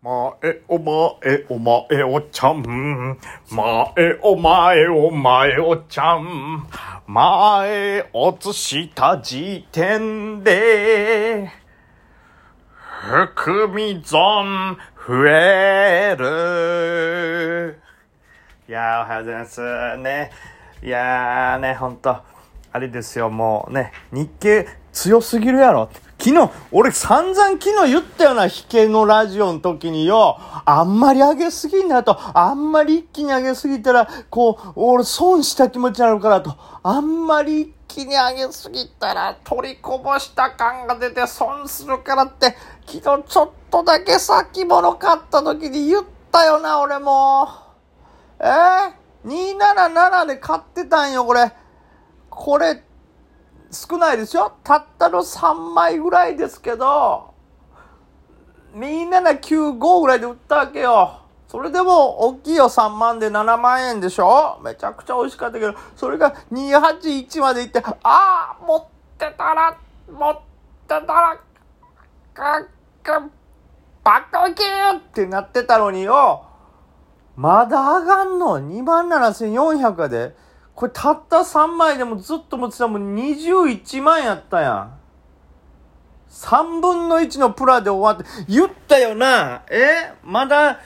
まえお前お前おちゃん。まえお前お前おちゃん。前落した時点で、含み損増える。いやー、おはようございます。ね。いやーね、ほんと。あれですよ、もうね、日経強すぎるやろ。昨日、俺散々昨日言ったよな、引けのラジオの時によ、あんまり上げすぎんなと、あんまり一気に上げすぎたら、こう、俺損した気持ちになるからと、あんまり一気に上げすぎたら取りこぼした感が出て損するからって、昨日ちょっとだけ先物買った時に言ったよな、俺も。えー、?277 で買ってたんよ、これ。これ、少ないでしょたったの3枚ぐらいですけど、2795ぐらいで売ったわけよ。それでも大きいよ3万で7万円でしょめちゃくちゃ美味しかったけど、それが281まで行って、ああ持ってたら、持ってたら、かっか、バカキーってなってたのによ、まだ上がんの ?27,400 で。これたった3枚でもずっと持ってたもん21万やったやん。3分の1のプラで終わって、言ったよな。え？まだ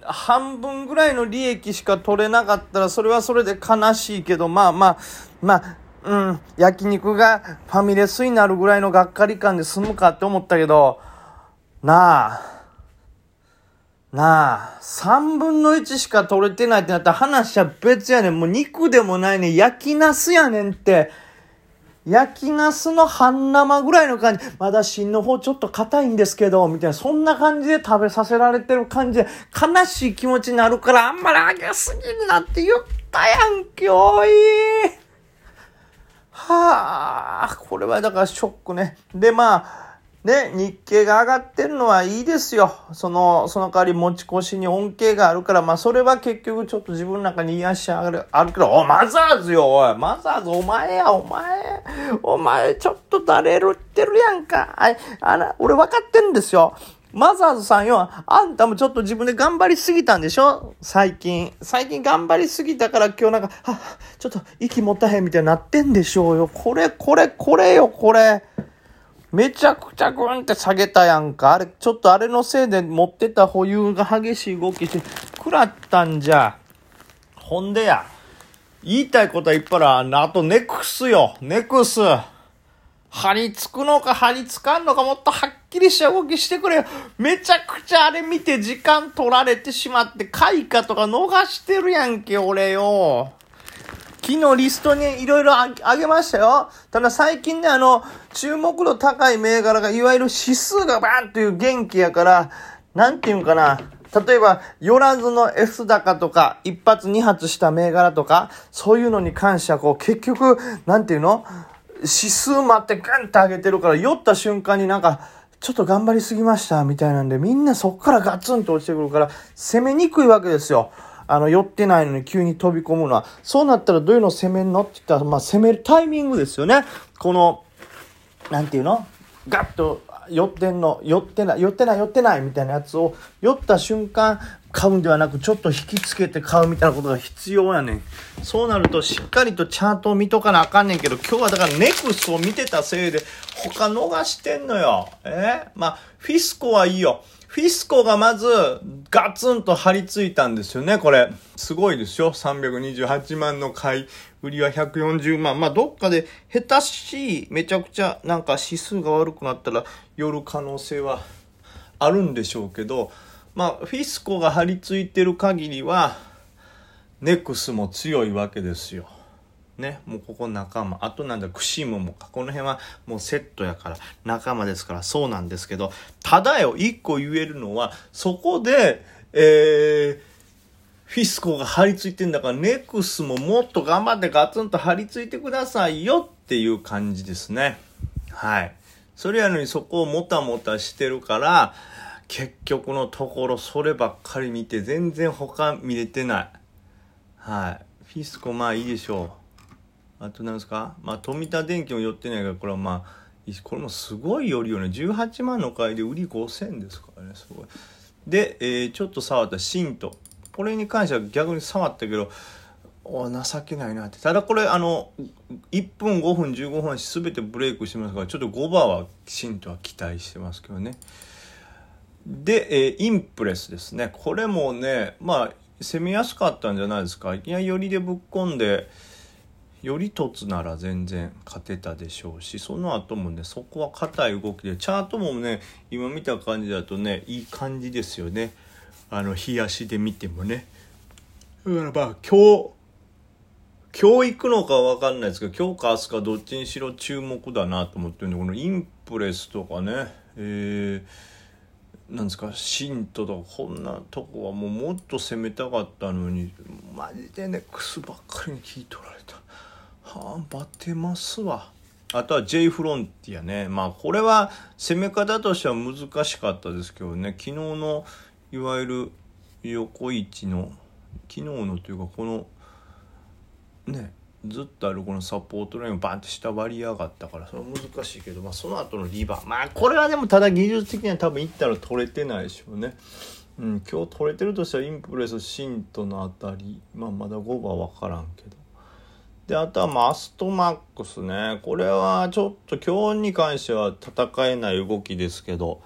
半分ぐらいの利益しか取れなかったらそれはそれで悲しいけど、まあまあ、まあ、うん、焼肉がファミレスになるぐらいのがっかり感で済むかって思ったけど、なあ、なあ、三分の一しか取れてないってなったら話は別やねん。もう肉でもないねん。焼きナスやねんって。焼きナスの半生ぐらいの感じ。まだ芯の方ちょっと硬いんですけど、みたいな。そんな感じで食べさせられてる感じで、悲しい気持ちになるから、あんまり揚げすぎんなって言ったやんけ、おい。はあ、これはだからショックね。で、まあ、ね、日経が上がってるのはいいですよ。その、その代わり持ち越しに恩恵があるから、まあそれは結局ちょっと自分の中に癒しある、あるけど、お、マザーズよ、おい、マザーズお前や、お前、お前ちょっと誰るってるやんか。ああら、俺分かってんですよ。マザーズさんよ、あんたもちょっと自分で頑張りすぎたんでしょ？最近。最近頑張りすぎたから今日なんか、はちょっと息持たへんみたいになってんでしょうよ。これ、これ、これよ、これ。めちゃくちゃグンって下げたやんか。あれ、ちょっとあれのせいで持ってた保有が激しい動きして、食らったんじゃ。ほんでや。言いたいことはいっぱいある。あと、ネクスよ。ネクス。張り付くのか張り付かんのかもっとはっきりした動きしてくれよ。めちゃくちゃあれ見て時間取られてしまって、開花とか逃してるやんけ、俺よ。昨日リストにいろいろあげましたよ。ただ最近ね、あの、注目度高い銘柄が、いわゆる指数がバーンという元気やから、なんていうんかな。例えば、寄らずの S 高とか、一発二発した銘柄とか、そういうのに関しては、こう、結局、なんていうの？指数待ってガンって上げてるから、酔った瞬間になんか、ちょっと頑張りすぎました、みたいなんで、みんなそっからガツンと落ちてくるから、攻めにくいわけですよ。あの、寄ってないのに急に飛び込むのは。そうなったらどういうのを攻めるのって言ったら、まあ、攻めるタイミングですよね。この、なんていうの？ガッと寄ってんの、寄ってない、寄ってない、寄ってないみたいなやつを、寄った瞬間、買うんではなく、ちょっと引きつけて買うみたいなことが必要やねん。そうなると、しっかりとチャートを見とかなあかんねんけど、今日はだからネクスを見てたせいで、他逃してんのよ。え？まあ、フィスコはいいよ。フィスコがまずガツンと張り付いたんですよね、これ。すごいですよ。328万の買い、売りは140万。まあ、どっかで下手し、めちゃくちゃなんか指数が悪くなったら寄る可能性はあるんでしょうけど、まあ、フィスコが張り付いてる限りは、ネクスも強いわけですよ。ね、もうここ仲間。あとなんだ、クシムもか。この辺はもうセットやから、仲間ですからそうなんですけど、ただよ、一個言えるのは、そこで、えー、フィスコが張り付いてんだから、ネクスももっと頑張ってガツンと張り付いてくださいよっていう感じですね。はい。それやのにそこをもたもたしてるから、結局のところそればっかり見て全然他見れてない。はい。フィスコまあいいでしょう。あとなんですか？まあ富田電機も寄ってないからこれはまあこれもすごいよりよね。18万の買いで売り5000ですからねすごい。で、えー、ちょっと触ったシント。これに関しては逆に触ったけどお情けないなって。ただこれあの1分5分15分全てブレイクしてますからちょっと5番はシントは期待してますけどね。で、えー、インプレスですね。これもねまあ攻めやすかったんじゃないですか。いや寄りでぶっ込んでより凸なら全然勝てたでしょうしその後もねそこは硬い動きでチャートもね今見た感じだとねいい感じですよねあの日足で見てもねだからまあ今日今日行くのか分かんないですけど今日か明日かどっちにしろ注目だなと思ってるんでこのインプレスとかねえー、なんですかシントとかこんなとこはもうもっと攻めたかったのにマジでねクスばっかりに聞い取られた。はあバテますわ。あとは J フロンティアね。まあこれは攻め方としては難しかったですけどね。昨日のいわゆる横位置の昨日のというかこのねずっとあるこのサポートラインをバンって下割りやがったからそれは難しいけど、まあ、その後のリバーまあこれはでもただ技術的には多分いったら取れてないでしょうね。うん、今日取れてるとしたらインプレスシントのあたり、まあ、まだ5番分からんけど。であとはマストマックスね。これはちょっと今日に関しては戦えない動きですけど。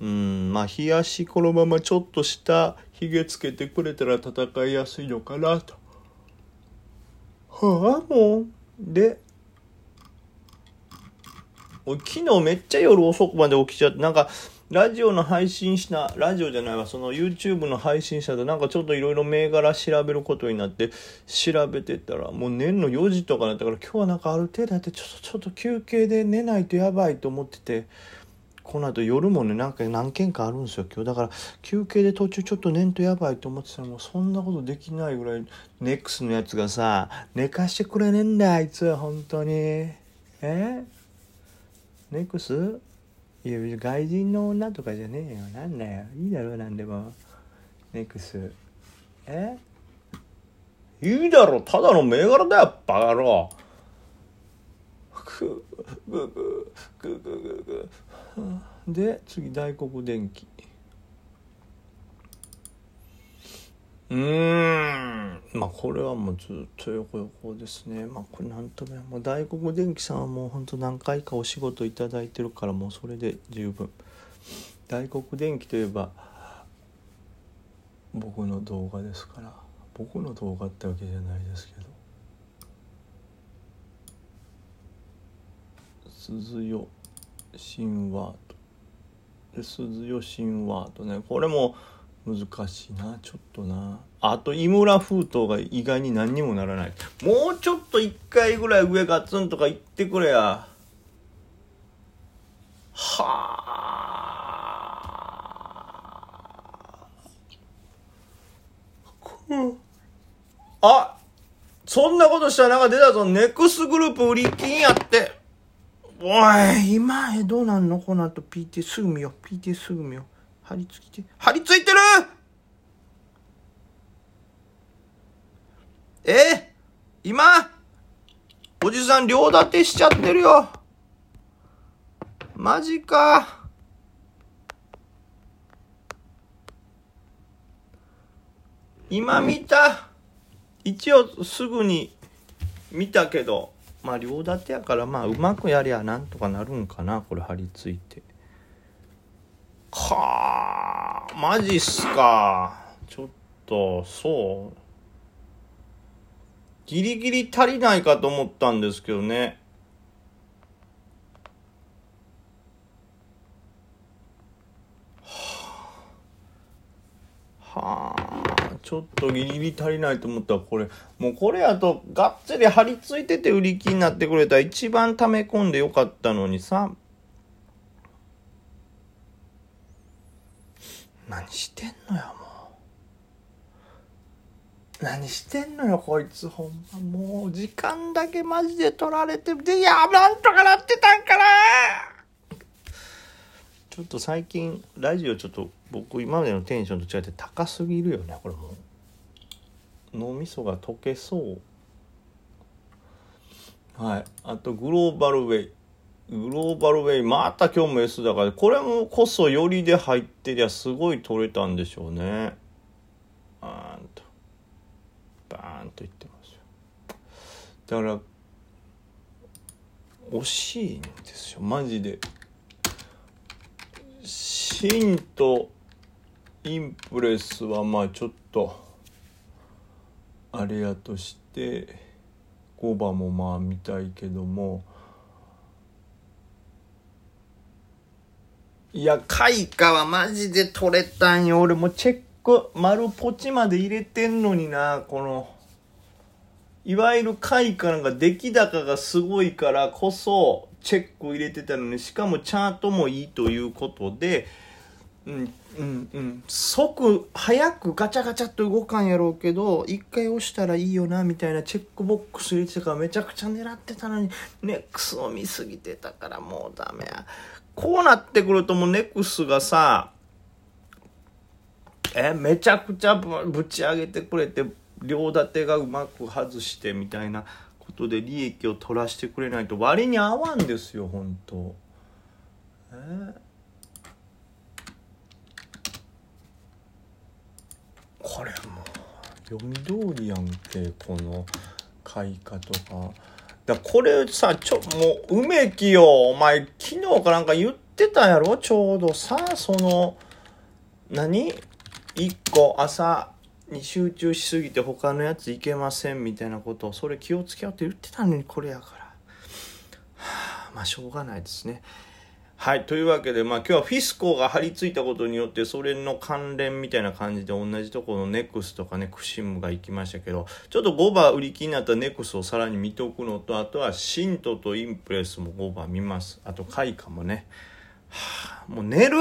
うんまあ冷やしこのままちょっと下ひげつけてくれたら戦いやすいのかなと。はあもう。で昨日めっちゃ夜遅くまで起きちゃってなんかラジオの配信したラジオじゃないわその YouTube の配信者でなんかちょっといろいろ銘柄調べることになって調べてたらもう寝んの4時とかだったから今日はなんかある程度やってちょっとちょっと休憩で寝ないとやばいと思っててこの後夜もねなんか何件かあるんですよ今日。だから休憩で途中ちょっと寝んとやばいと思ってたらもうそんなことできないぐらいネックスのやつがさ寝かしてくれねえんだあいつは本当に。え？ネックス？いや外人の女とかじゃねえよ。なんだよ。いいだろなんでも。ネクス。え？いいだろ。ただの銘柄だよバカ野郎。ぐぐぐぐぐぐぐ。で次大黒電気うんまあこれはもうずっと横横ですね。まあこれなんとももう大黒電気さんはもうほんと何回かお仕事頂いてるからもうそれで十分。大黒電気といえば僕の動画ですから。僕の動画ってわけじゃないですけど。鈴代神話と。で鈴代神話とねこれも難しいなちょっとな。あと井村封筒が意外に何にもならない。もうちょっと1回ぐらい上ガツンとか言ってくれや。はあ。あそんなことしたらなんか出たぞ。ネクスグループ売り金やって。おい今へどうなんの？この後。PT すぐ見よう。PT すぐ見よう。張り付いて、張り付いてるえ？今？おじさん両立てしちゃってるよ。マジか。今見た？一応すぐに見たけど、まあ両立てやからまあうまくやりゃなんとかなるんかな、これ張り付いて。はあ、マジっすか。ちょっと、そう。ギリギリ足りないかと思ったんですけどね。はあ、ちょっとギリギリ足りないと思ったらこれ、もうこれやとがっつり張り付いてて売り気になってくれた一番溜め込んでよかったのにさ。何してんのよもう。何してんのよこいつほんま。もう時間だけマジで取られてでいやなんとかなってたんかな。ちょっと最近ラジオちょっと僕今までのテンションと違って高すぎるよねこれもう。脳みそが溶けそう。はい。あとグローバルウェイ。グローバルウェイ、また今日も S だから、これもこそよりで入ってりゃすごい取れたんでしょうね。バーンと。バーンといってますよ。だから、惜しいんですよ、マジで。シンとインプレスはまあちょっと、あれやとして、5番もまあ見たいけども、いや、開花はマジで取れたんよ。俺もチェック、丸ポチまで入れてんのにな、この、いわゆる開花なんか出来高がすごいからこそ、チェックを入れてたのに、しかもチャートもいいということで、うん、うん、うん。即、早くガチャガチャっと動かんやろうけど、一回押したらいいよな、みたいなチェックボックス入れてたからめちゃくちゃ狙ってたのに、ネックスを見すぎてたからもうダメや。こうなってくるともうネクスがさ、え、めちゃくちゃぶち上げてくれて、両立てがうまく外してみたいなことで利益を取らせてくれないと割に合わんですよ、本当え？これもう読み通りやんけこの開花とか。だこれさ、ちょ、もう、梅木よ、お前、昨日かなんか言ってたやろ？ちょうどさ、その、何？一個朝に集中しすぎて他のやついけませんみたいなことを、それ気をつけようって言ってたのにこれやから。はあ、まあ、しょうがないですね。はい。というわけで、まあ今日はフィスコが張り付いたことによって、それの関連みたいな感じで同じところのネクスとかね、クシムが行きましたけど、ちょっと5番売り気になったネクスをさらに見ておくのと、あとはシントとインプレスも5番見ます。あとカイカもね。はあ、もう寝る